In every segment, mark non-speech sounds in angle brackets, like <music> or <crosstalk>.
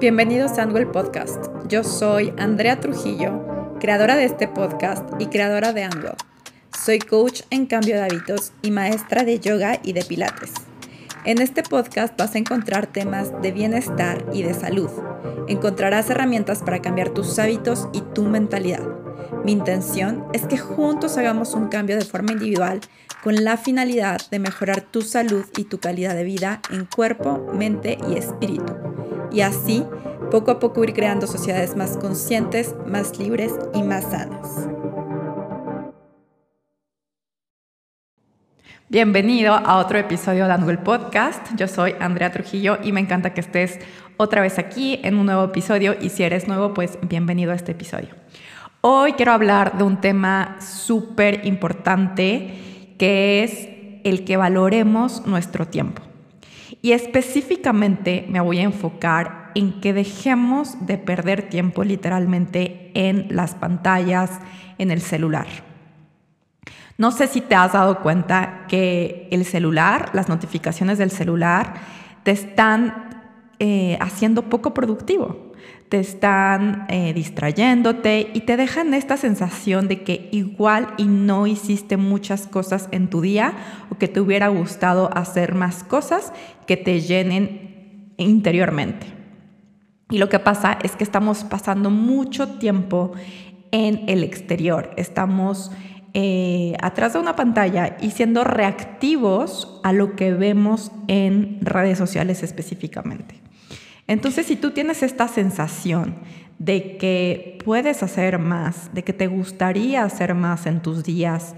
Bienvenidos a Angle Podcast. Yo soy Andrea Trujillo, creadora de este podcast y creadora de Angle. Soy coach en cambio de hábitos y maestra de yoga y de pilates. En este podcast vas a encontrar temas de bienestar y de salud. Encontrarás herramientas para cambiar tus hábitos y tu mentalidad. Mi intención es que juntos hagamos un cambio de forma individual con la finalidad de mejorar tu salud y tu calidad de vida en cuerpo, mente y espíritu y así poco a poco ir creando sociedades más conscientes, más libres y más sanas. Bienvenido a otro episodio de Angle Podcast. Yo soy Andrea Trujillo y me encanta que estés otra vez aquí en un nuevo episodio y si eres nuevo, pues bienvenido a este episodio. Hoy quiero hablar de un tema súper importante que es el que valoremos nuestro tiempo. Y específicamente me voy a enfocar en que dejemos de perder tiempo literalmente en las pantallas, en el celular. No sé si te has dado cuenta que el celular, las notificaciones del celular, te están eh, haciendo poco productivo te están eh, distrayéndote y te dejan esta sensación de que igual y no hiciste muchas cosas en tu día o que te hubiera gustado hacer más cosas que te llenen interiormente. Y lo que pasa es que estamos pasando mucho tiempo en el exterior, estamos eh, atrás de una pantalla y siendo reactivos a lo que vemos en redes sociales específicamente. Entonces, si tú tienes esta sensación de que puedes hacer más, de que te gustaría hacer más en tus días,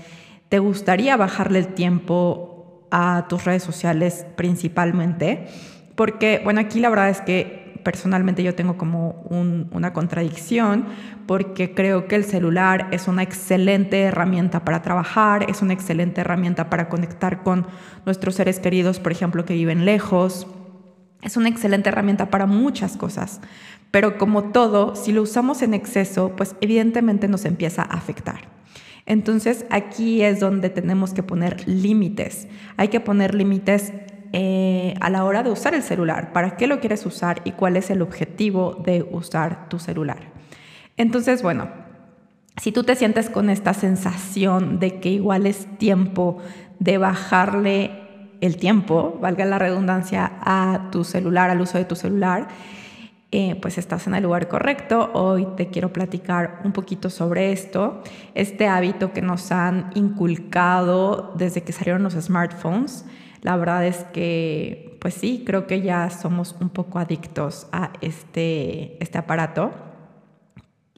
te gustaría bajarle el tiempo a tus redes sociales principalmente, porque, bueno, aquí la verdad es que personalmente yo tengo como una contradicción, porque creo que el celular es una excelente herramienta para trabajar, es una excelente herramienta para conectar con nuestros seres queridos, por ejemplo, que viven lejos es una excelente herramienta para muchas cosas, pero como todo, si lo usamos en exceso, pues evidentemente nos empieza a afectar. Entonces aquí es donde tenemos que poner límites. Hay que poner límites eh, a la hora de usar el celular. ¿Para qué lo quieres usar y cuál es el objetivo de usar tu celular? Entonces, bueno, si tú te sientes con esta sensación de que igual es tiempo de bajarle el tiempo, valga la redundancia, a tu celular, al uso de tu celular, eh, pues estás en el lugar correcto. Hoy te quiero platicar un poquito sobre esto, este hábito que nos han inculcado desde que salieron los smartphones. La verdad es que, pues sí, creo que ya somos un poco adictos a este, este aparato.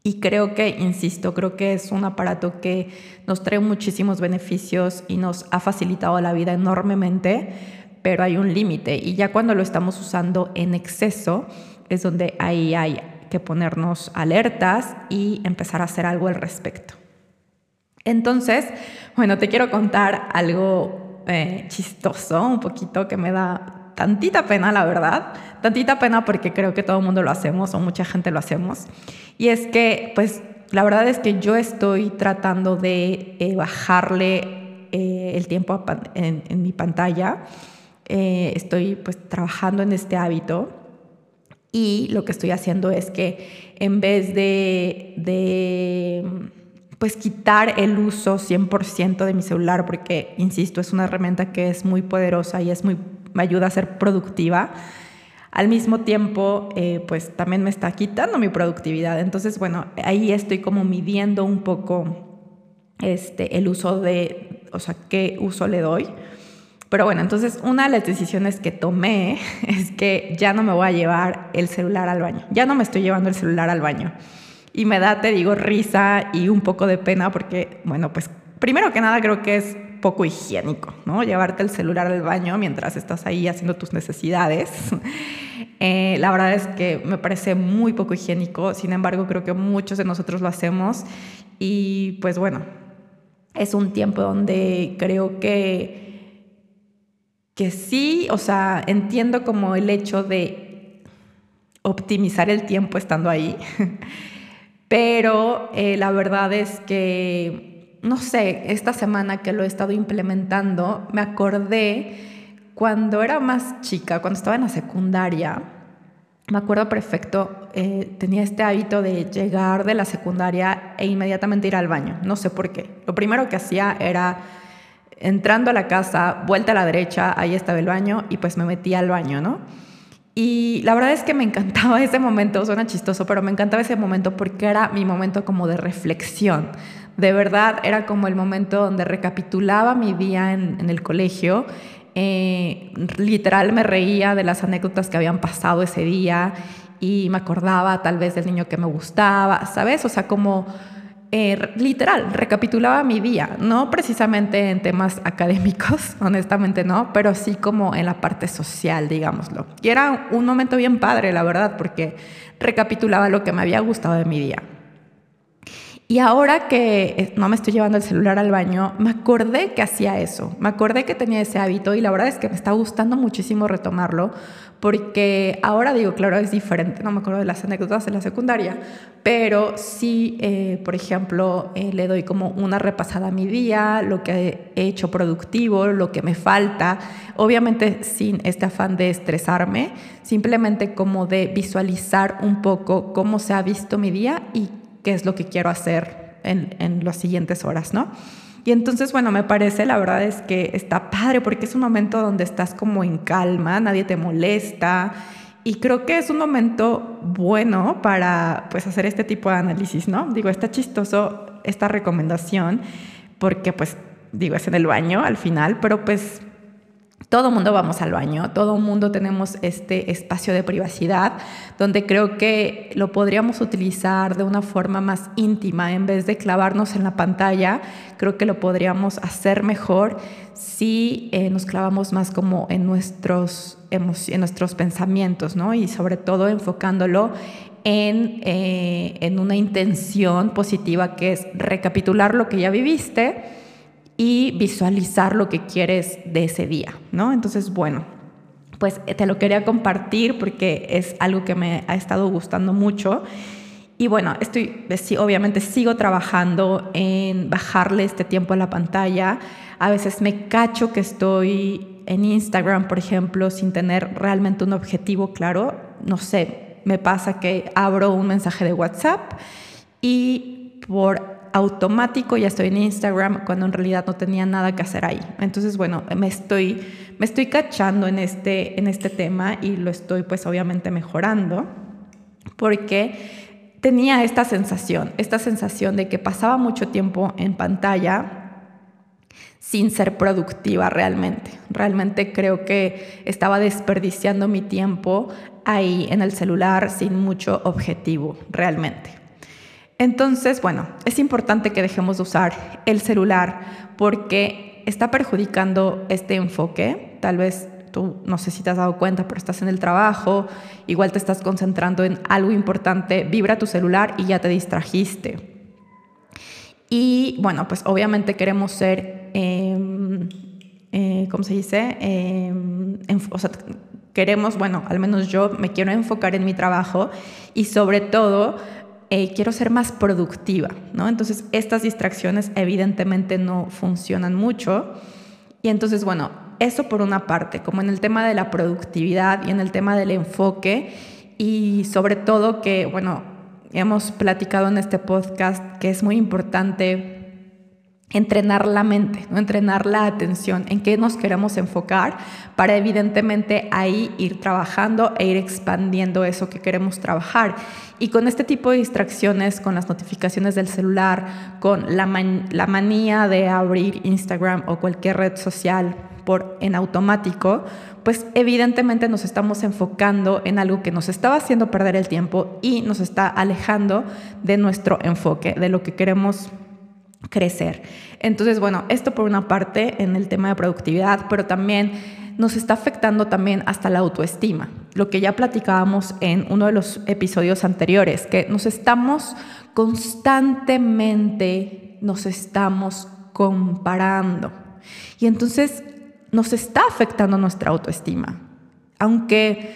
Y creo que, insisto, creo que es un aparato que nos trae muchísimos beneficios y nos ha facilitado la vida enormemente, pero hay un límite. Y ya cuando lo estamos usando en exceso, es donde ahí hay que ponernos alertas y empezar a hacer algo al respecto. Entonces, bueno, te quiero contar algo eh, chistoso, un poquito que me da tantita pena, la verdad. Tantita pena porque creo que todo el mundo lo hacemos o mucha gente lo hacemos. Y es que, pues, la verdad es que yo estoy tratando de eh, bajarle eh, el tiempo en, mi pantalla. Eh, estoy, pues, trabajando en este hábito. Y lo que estoy haciendo es que en vez de, de pues quitar el uso 100% de mi celular, porque, insisto, es una herramienta que es muy poderosa y es muy, me ayuda a ser productiva, al mismo tiempo, eh, pues también me está quitando mi productividad. Entonces, bueno, ahí estoy como midiendo un poco este, el uso de, o sea, qué uso le doy. Pero bueno, entonces una de las decisiones que tomé <laughs> es que ya no me voy a llevar el celular al baño. Ya no me estoy llevando el celular al baño. Y me da, te digo, risa y un poco de pena porque, bueno, pues primero que nada creo que es poco higiénico, ¿no? Llevarte el celular al baño mientras estás ahí haciendo tus necesidades. <laughs> Eh, la verdad es que me parece muy poco higiénico, sin embargo creo que muchos de nosotros lo hacemos y pues bueno, es un tiempo donde creo que, que sí, o sea, entiendo como el hecho de optimizar el tiempo estando ahí, <laughs> pero eh, la verdad es que no sé, esta semana que lo he estado implementando, me acordé cuando era más chica, cuando estaba en la secundaria, me acuerdo perfecto, eh, tenía este hábito de llegar de la secundaria e inmediatamente ir al baño. No sé por qué. Lo primero que hacía era entrando a la casa, vuelta a la derecha, ahí estaba el baño y pues me metía al baño, ¿no? Y la verdad es que me encantaba <laughs> ese momento, suena chistoso, pero me encantaba ese momento porque era mi momento como de reflexión. De verdad, era como el momento donde recapitulaba mi día en, en el colegio eh, literal me reía de las anécdotas que habían pasado ese día y me acordaba tal vez del niño que me gustaba, ¿sabes? O sea, como eh, literal, recapitulaba mi día, no precisamente en temas <laughs> académicos, honestamente no, pero sí como en la parte social, digámoslo. Y era un momento bien padre, la verdad, porque recapitulaba lo que me había gustado de mi día. Y ahora que eh, no me estoy llevando el celular al baño, me acordé que hacía eso, me acordé que tenía ese hábito y la verdad es que me está gustando muchísimo retomarlo porque ahora digo, claro, es diferente, no me acuerdo de las anécdotas de la secundaria, pero sí, eh, por ejemplo, eh, le doy como una repasada a mi día, lo que he hecho productivo, lo que me falta, obviamente sin este afán de estresarme, simplemente como de visualizar un poco cómo se ha visto mi día y qué es lo que quiero hacer en, en las siguientes horas, ¿no? Y entonces, bueno, me parece, la verdad es que está padre porque es un momento donde estás como en calma, nadie te molesta y creo que es un momento bueno para pues hacer este tipo de análisis, ¿no? Digo, está chistoso esta recomendación porque pues digo, es en el baño al final, pero pues todo mundo vamos al baño, todo mundo tenemos este espacio de privacidad donde creo que lo podríamos utilizar de una forma más íntima en vez de clavarnos en la pantalla. Creo que lo podríamos hacer mejor si eh, nos clavamos más como en nuestros, en nuestros pensamientos, ¿no? Y sobre todo enfocándolo en, eh, en una intención positiva que es recapitular lo que ya viviste y visualizar lo que quieres de ese día, ¿no? Entonces, bueno, pues eh, te lo quería compartir porque es algo que me ha estado gustando mucho. Y bueno, estoy, obviamente sigo trabajando en bajarle este tiempo a la pantalla. A veces me cacho que estoy en Instagram, por ejemplo, sin tener realmente un objetivo claro. No sé, me pasa que abro un mensaje de WhatsApp y por automático ya estoy en Instagram cuando en realidad no tenía nada que hacer ahí. Entonces, bueno, me estoy, me estoy cachando en este, en este tema y lo estoy pues obviamente mejorando porque tenía esta sensación, esta sensación de que pasaba mucho tiempo en pantalla sin ser productiva realmente. Realmente creo que estaba desperdiciando mi tiempo ahí en el celular sin mucho objetivo, realmente. Entonces, bueno, es importante que dejemos de usar el celular porque está perjudicando este enfoque. Tal vez tú no sé si te has dado cuenta, pero estás en el trabajo, igual te estás concentrando en algo importante, vibra tu celular y ya te distrajiste. Y bueno, pues obviamente queremos ser, em, eh, ¿cómo se dice? Em, queremos, bueno, al menos yo me quiero enfocar en mi trabajo y sobre todo eh, quiero ser más productiva, ¿no? Entonces, estas distracciones evidentemente no funcionan mucho. Y entonces, bueno, eso por una parte, como en el tema de la productividad y en el tema del enfoque, y sobre todo que, bueno, hemos platicado en este podcast que es muy importante entrenar la mente, ¿no? entrenar la atención, en qué nos queremos enfocar para evidentemente ahí ir trabajando e ir expandiendo eso que queremos trabajar. Y con este tipo de distracciones, con las notificaciones del celular, con la, manía de abrir Instagram o cualquier red social por en automático, pues evidentemente nos estamos enfocando en algo que nos estaba haciendo perder el tiempo y nos está alejando de nuestro enfoque, de lo que queremos crecer. Entonces, bueno, esto por una parte en el tema de productividad, pero también nos está afectando también hasta la autoestima, lo que ya platicábamos en uno de los episodios anteriores, que nos estamos constantemente, nos estamos comparando. Y entonces nos está afectando nuestra autoestima. Aunque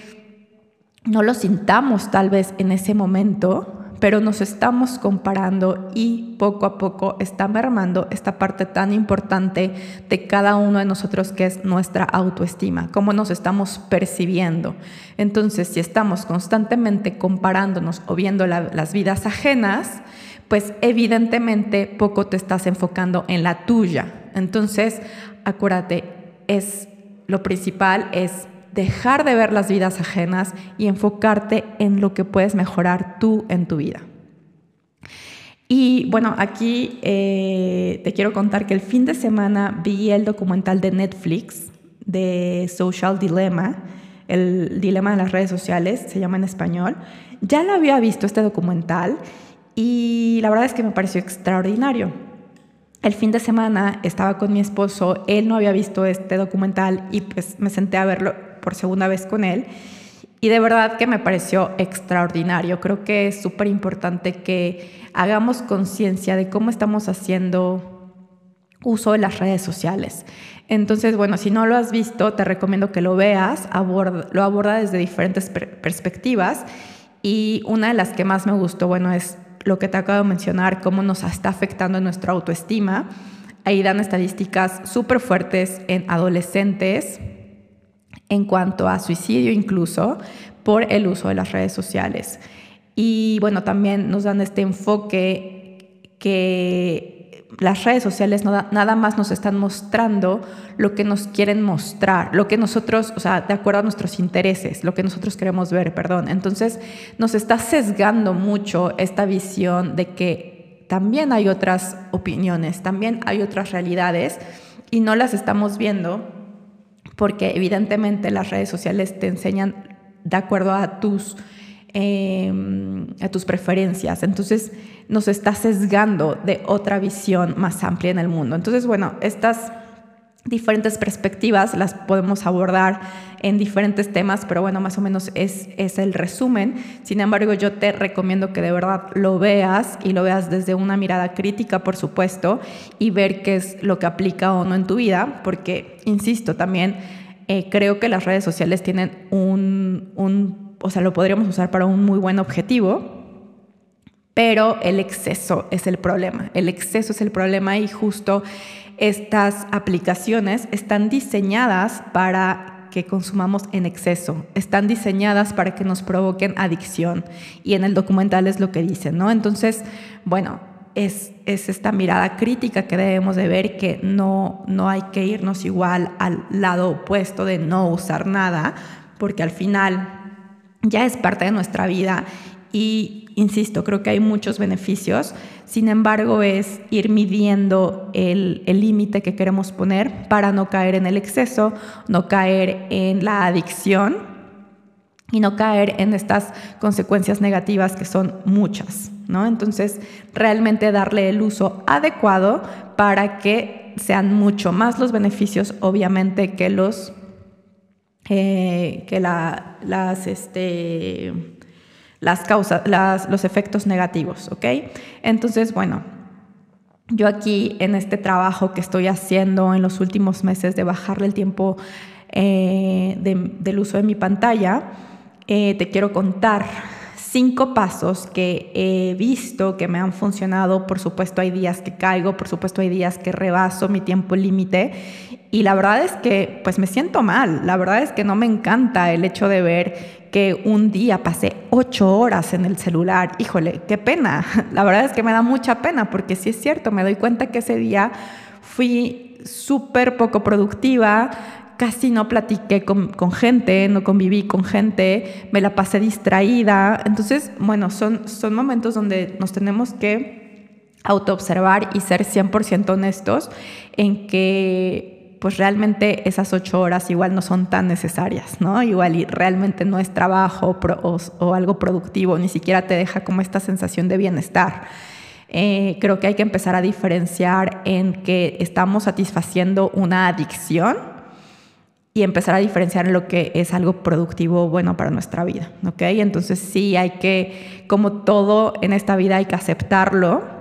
no lo sintamos tal vez en ese momento, pero nos estamos comparando y poco a poco está mermando esta parte tan importante de cada uno de nosotros que es nuestra autoestima, cómo nos estamos percibiendo. Entonces, si estamos constantemente comparándonos o viendo las vidas ajenas, pues evidentemente poco te estás enfocando en la tuya. Entonces, acuérdate, es lo principal es dejar de ver las vidas ajenas y enfocarte en lo que puedes mejorar tú en tu vida. Y bueno, aquí eh, te quiero contar que el fin de semana vi el documental de Netflix de Social Dilemma, el dilema de las redes sociales, se llama en español. Ya lo había visto este documental y la verdad es que me pareció extraordinario. El fin de semana estaba con mi esposo, él no había visto este documental y pues me senté a verlo por segunda vez con él. Y de verdad que me pareció extraordinario. Creo que es súper importante que hagamos conciencia de cómo estamos haciendo uso de las redes sociales. Entonces, bueno, si no lo has visto, te recomiendo que lo veas, lo aborda desde diferentes perspectivas. Y una de las que más me gustó, bueno, es lo que te acabo de mencionar, cómo nos está afectando nuestra autoestima. Ahí dan estadísticas súper fuertes en adolescentes, en cuanto a suicidio incluso por el uso de las redes sociales. Y bueno, también nos dan este enfoque que las redes sociales nada más nos están mostrando lo que nos quieren mostrar, lo que nosotros, o sea, de acuerdo a nuestros intereses, lo que nosotros queremos ver, perdón. Entonces nos está sesgando mucho esta visión de que también hay otras opiniones, también hay otras realidades y no las estamos viendo porque evidentemente las redes sociales te enseñan de acuerdo a tus, em, a tus preferencias. Entonces nos está sesgando de otra visión más amplia en el mundo. Entonces, bueno, estas diferentes perspectivas las podemos abordar en diferentes temas, pero bueno, más o menos es, es el resumen. Sin embargo, yo te recomiendo que de verdad lo veas y lo veas desde una mirada crítica, por supuesto, y ver qué es lo que aplica o no en tu vida, porque, insisto, también eh, creo que las redes sociales tienen un, un, o sea, lo podríamos usar para un muy buen objetivo, pero el exceso es el problema. El exceso es el problema y justo estas aplicaciones están diseñadas para que consumamos en exceso, están diseñadas para que nos provoquen adicción y en el documental es lo que dicen, ¿no? Entonces, bueno, es, es, esta mirada crítica que debemos de ver que no, no hay que irnos igual al lado opuesto de no usar nada, porque al final ya es parte de nuestra vida y, insisto, creo que hay muchos beneficios. Sin embargo, es ir midiendo el límite que queremos poner para no caer en el exceso, no caer en la adicción y no caer en estas consecuencias negativas que son muchas, ¿no? Entonces, realmente darle el uso adecuado para que sean mucho más los beneficios, obviamente, que los eh, que la, las este, las causas, los efectos negativos, ¿ok? Entonces, bueno, yo aquí en este trabajo que estoy haciendo en los últimos meses de bajarle el tiempo eh, del uso de mi pantalla, eh, te quiero contar cinco pasos que he visto que me han funcionado. Por supuesto hay días que caigo, por supuesto hay días que rebaso mi tiempo límite y la verdad es que pues me siento mal, la verdad es que no me encanta el hecho de ver que un día pasé ocho horas en el celular. Híjole, qué pena. <laughs> La verdad es que me da mucha pena porque sí es cierto, me doy cuenta que ese día fui súper poco productiva, casi no platiqué con, con, gente, no conviví con gente, me la pasé distraída. Entonces, bueno, son, son momentos donde nos tenemos que autoobservar y ser 100% honestos en que pues realmente esas ocho horas igual no son tan necesarias, ¿no? Igual y realmente no es trabajo o, algo productivo, ni siquiera te deja como esta sensación de bienestar. Eh, creo que hay que empezar a diferenciar en que estamos satisfaciendo una adicción y empezar a diferenciar en lo que es algo productivo bueno para nuestra vida, ¿ok? Entonces sí hay que, como todo en esta vida hay que aceptarlo,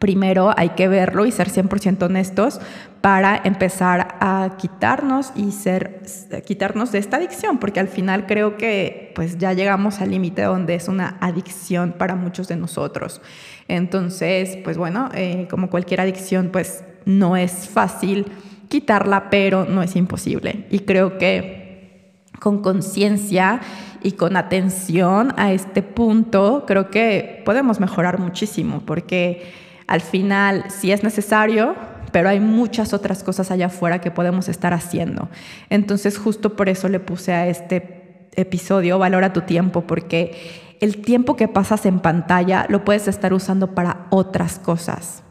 primero hay que verlo y ser 100% honestos para empezar a quitarnos y ser quitarnos de esta adicción, porque al final creo que pues ya llegamos al límite donde es una adicción para muchos de nosotros. Entonces, pues bueno, eh, como cualquier adicción, pues no es fácil quitarla, pero no es imposible. Y creo que con conciencia y con atención a este punto, creo que podemos mejorar muchísimo, porque al final, si es necesario, pero hay muchas otras cosas allá afuera que podemos estar haciendo. Entonces, justo por eso le puse a este episodio Valora tu tiempo, porque el tiempo que pasas en pantalla lo puedes estar usando para otras cosas.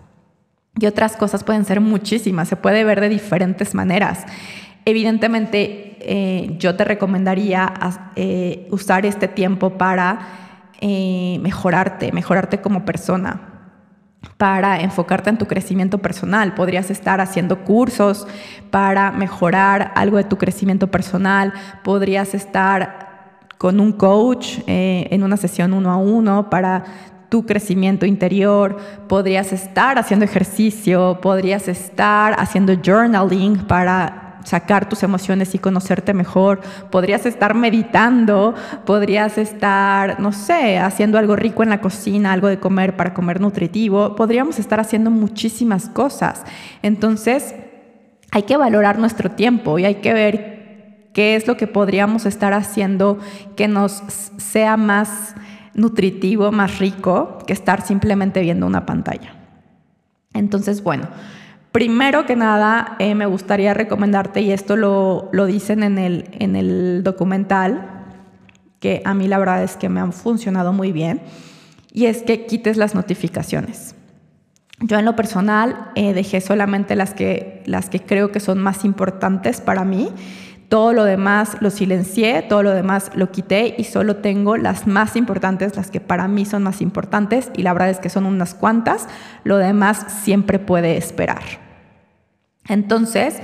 Y otras cosas pueden ser muchísimas, se puede ver de diferentes maneras. Evidentemente, eh, yo te recomendaría eh, usar este tiempo para eh, mejorarte, mejorarte como persona, para enfocarte en tu crecimiento personal. Podrías estar haciendo cursos para mejorar algo de tu crecimiento personal. Podrías estar con un coach en una sesión uno a uno para tu crecimiento interior, podrías estar haciendo ejercicio, podrías estar haciendo journaling para sacar tus emociones y conocerte mejor, podrías estar meditando, podrías estar, no sé, haciendo algo rico en la cocina, algo de comer para comer nutritivo, podríamos estar haciendo muchísimas cosas. Entonces, hay que valorar nuestro tiempo y hay que ver qué es lo que podríamos estar haciendo que nos sea más nutritivo, más rico que estar simplemente viendo una pantalla. Entonces, bueno, primero que nada eh, me gustaría recomendarte, y esto lo, lo dicen en el, en el documental, que a mí la verdad es que me han funcionado muy bien, y es que quites las notificaciones. Yo en lo personal eh, dejé solamente las que, las que creo que son más importantes para mí todo lo demás lo silencié, todo lo demás lo quité y solo tengo las más importantes, las que para mí son más importantes y la verdad es que son unas cuantas. Lo demás siempre puede esperar. Entonces,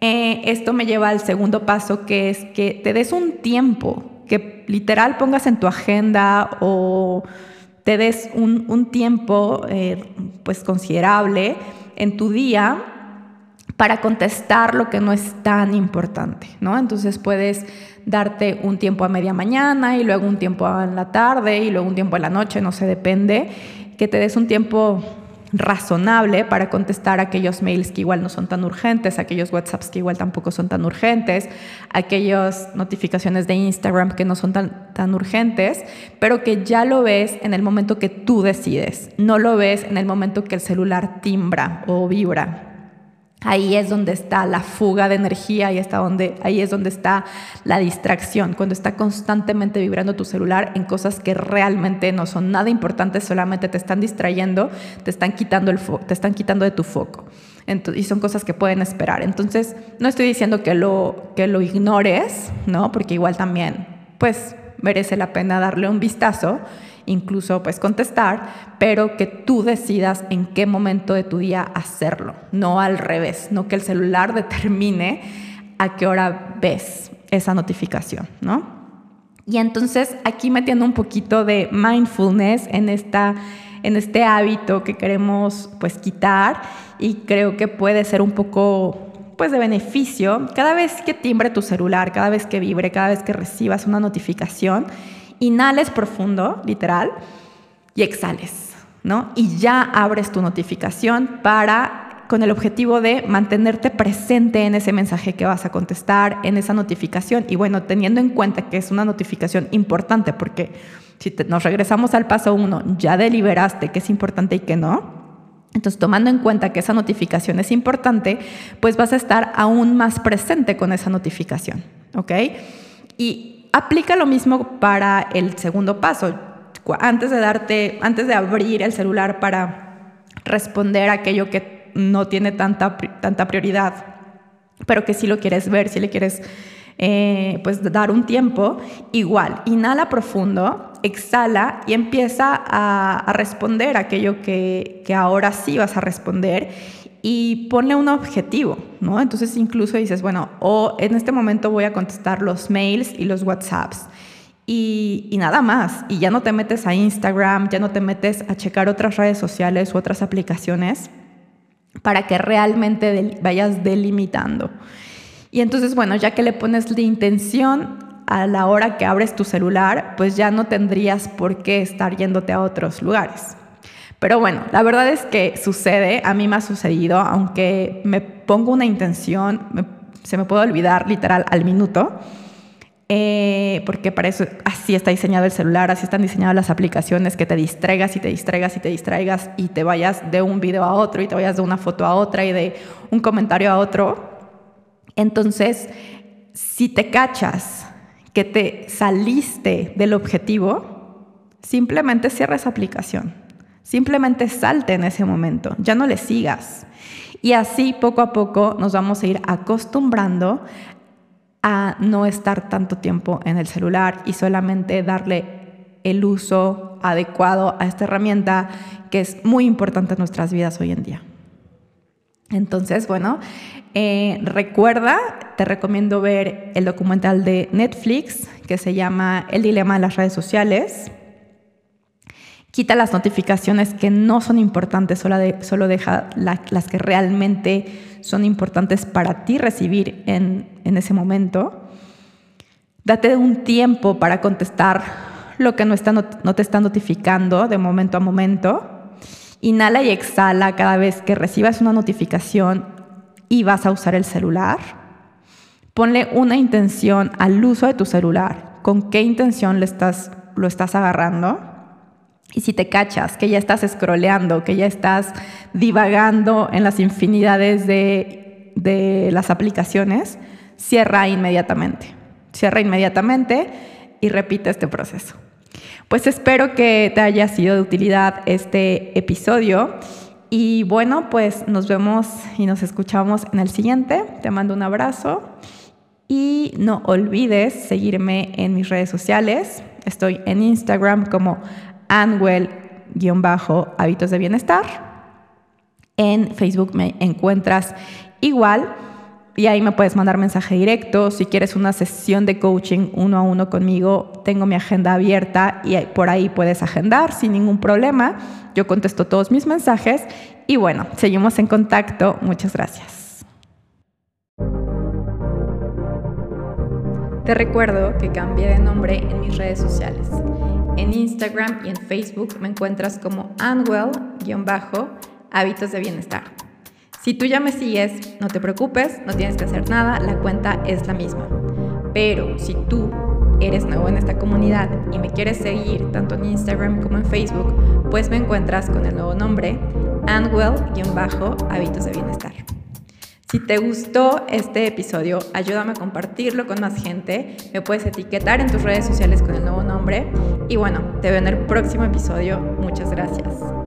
eh, esto me lleva al segundo paso que es que te des un tiempo, que literal pongas en tu agenda o te des un, tiempo eh, pues considerable en tu día para contestar lo que no es tan importante, ¿no? Entonces puedes darte un tiempo a media mañana y luego un tiempo en la tarde y luego un tiempo en la noche, no sé, depende, que te des un tiempo razonable para contestar aquellos mails que igual no son tan urgentes, aquellos WhatsApps que igual tampoco son tan urgentes, aquellas notificaciones de Instagram que no son tan, tan urgentes, pero que ya lo ves en el momento que tú decides, no lo ves en el momento que el celular timbra o vibra. Ahí es donde está la fuga de energía y está donde, ahí es donde está la distracción, cuando está constantemente vibrando tu celular en cosas que realmente no son nada importantes, solamente te están distrayendo, te están quitando, el te están quitando de tu foco. y son cosas que pueden esperar. Entonces, no estoy diciendo que lo, que lo ignores, ¿no? Porque igual también, pues, merece la pena darle un vistazo incluso pues contestar, pero que tú decidas en qué momento de tu día hacerlo, no al revés, no que el celular <laughs> determine a qué hora ves esa notificación, ¿no? Y entonces aquí metiendo un poquito de mindfulness en, esta, en este hábito que queremos pues quitar y creo que puede ser un poco pues de beneficio, cada vez que timbre tu celular, cada vez que vibre, cada vez que recibas una notificación, Inhales profundo, literal, y exhales, ¿no? Y ya abres tu notificación para con el objetivo de mantenerte presente en ese mensaje que vas a contestar, en esa notificación. Y bueno, teniendo en cuenta que es una notificación importante, porque si nos regresamos al paso uno, ya deliberaste qué es importante y qué no. Entonces, tomando en cuenta que esa notificación es importante, pues vas a estar aún más presente con esa notificación, ¿ok? Y Aplica lo mismo para el segundo paso. Antes de darte, antes de abrir el celular para responder aquello que no tiene tanta, tanta prioridad, pero que sí lo quieres ver, si le quieres eh, pues dar un tiempo, igual, inhala profundo, exhala y empieza a, responder aquello que, que ahora sí vas a responder y ponle un objetivo, ¿no? Entonces incluso dices, bueno, o en este momento voy a contestar los mails y los WhatsApps y, nada más. Y ya no te metes a Instagram, ya no te metes a checar otras redes sociales u otras aplicaciones para que realmente vayas delimitando. Y entonces, bueno, ya que le pones la intención a la hora que abres tu celular, pues ya no tendrías por qué estar yéndote a otros lugares. Pero bueno, la verdad es que sucede, a mí me ha sucedido, aunque me pongo una intención, se me puede olvidar literal al minuto, eh, porque para eso así está diseñado el celular, así están diseñadas las aplicaciones, que te distraigas y te distraigas y te distraigas y te vayas de un video a otro y te vayas de una foto a otra y de un comentario a otro. Entonces, si te cachas que te saliste del objetivo, simplemente cierra esa aplicación. Simplemente salte en ese momento, ya no le sigas. Y así poco a poco nos vamos a ir acostumbrando a no estar tanto tiempo en el celular y solamente darle el uso adecuado a esta herramienta que es muy importante en nuestras vidas hoy en día. Entonces, bueno, eh, recuerda, te recomiendo ver el documental de Netflix que se llama El dilema de las redes sociales. Quita las notificaciones que no son importantes, solo, solo deja las que realmente son importantes para ti recibir en, ese momento. Date un tiempo para contestar lo que no, está, no te está notificando de momento a momento. Inhala y exhala cada vez que recibas una notificación y vas a usar el celular. Ponle una intención al uso de tu celular. ¿Con qué intención le estás, lo estás agarrando? Y si te cachas que ya estás scrolleando, que ya estás divagando en las infinidades de, de las aplicaciones, cierra inmediatamente. Cierra inmediatamente y repite este proceso. Pues espero que te haya sido de utilidad este episodio. Y bueno, pues nos vemos y nos escuchamos en el siguiente. Te mando un abrazo y no olvides seguirme en mis redes sociales. Estoy en Instagram como Anwell-hábitos de bienestar. En Facebook me encuentras igual y ahí me puedes mandar mensaje directo. Si quieres una sesión de coaching uno a uno conmigo, tengo mi agenda abierta y por ahí puedes agendar sin ningún problema. Yo contesto todos mis mensajes y bueno, seguimos en contacto. Muchas gracias. Te recuerdo que cambié de nombre en mis redes sociales. En Instagram y en Facebook me encuentras como Anwell-hábitos de bienestar. Si tú ya me sigues, no te preocupes, no tienes que hacer nada, la cuenta es la misma. Pero si tú eres nuevo en esta comunidad y me quieres seguir tanto en Instagram como en Facebook, pues me encuentras con el nuevo nombre Andwell-hábitos de bienestar. Si te gustó este episodio, ayúdame a compartirlo con más gente. Me puedes etiquetar en tus redes sociales con el nuevo nombre. Y bueno, te veo en el próximo episodio. Muchas gracias.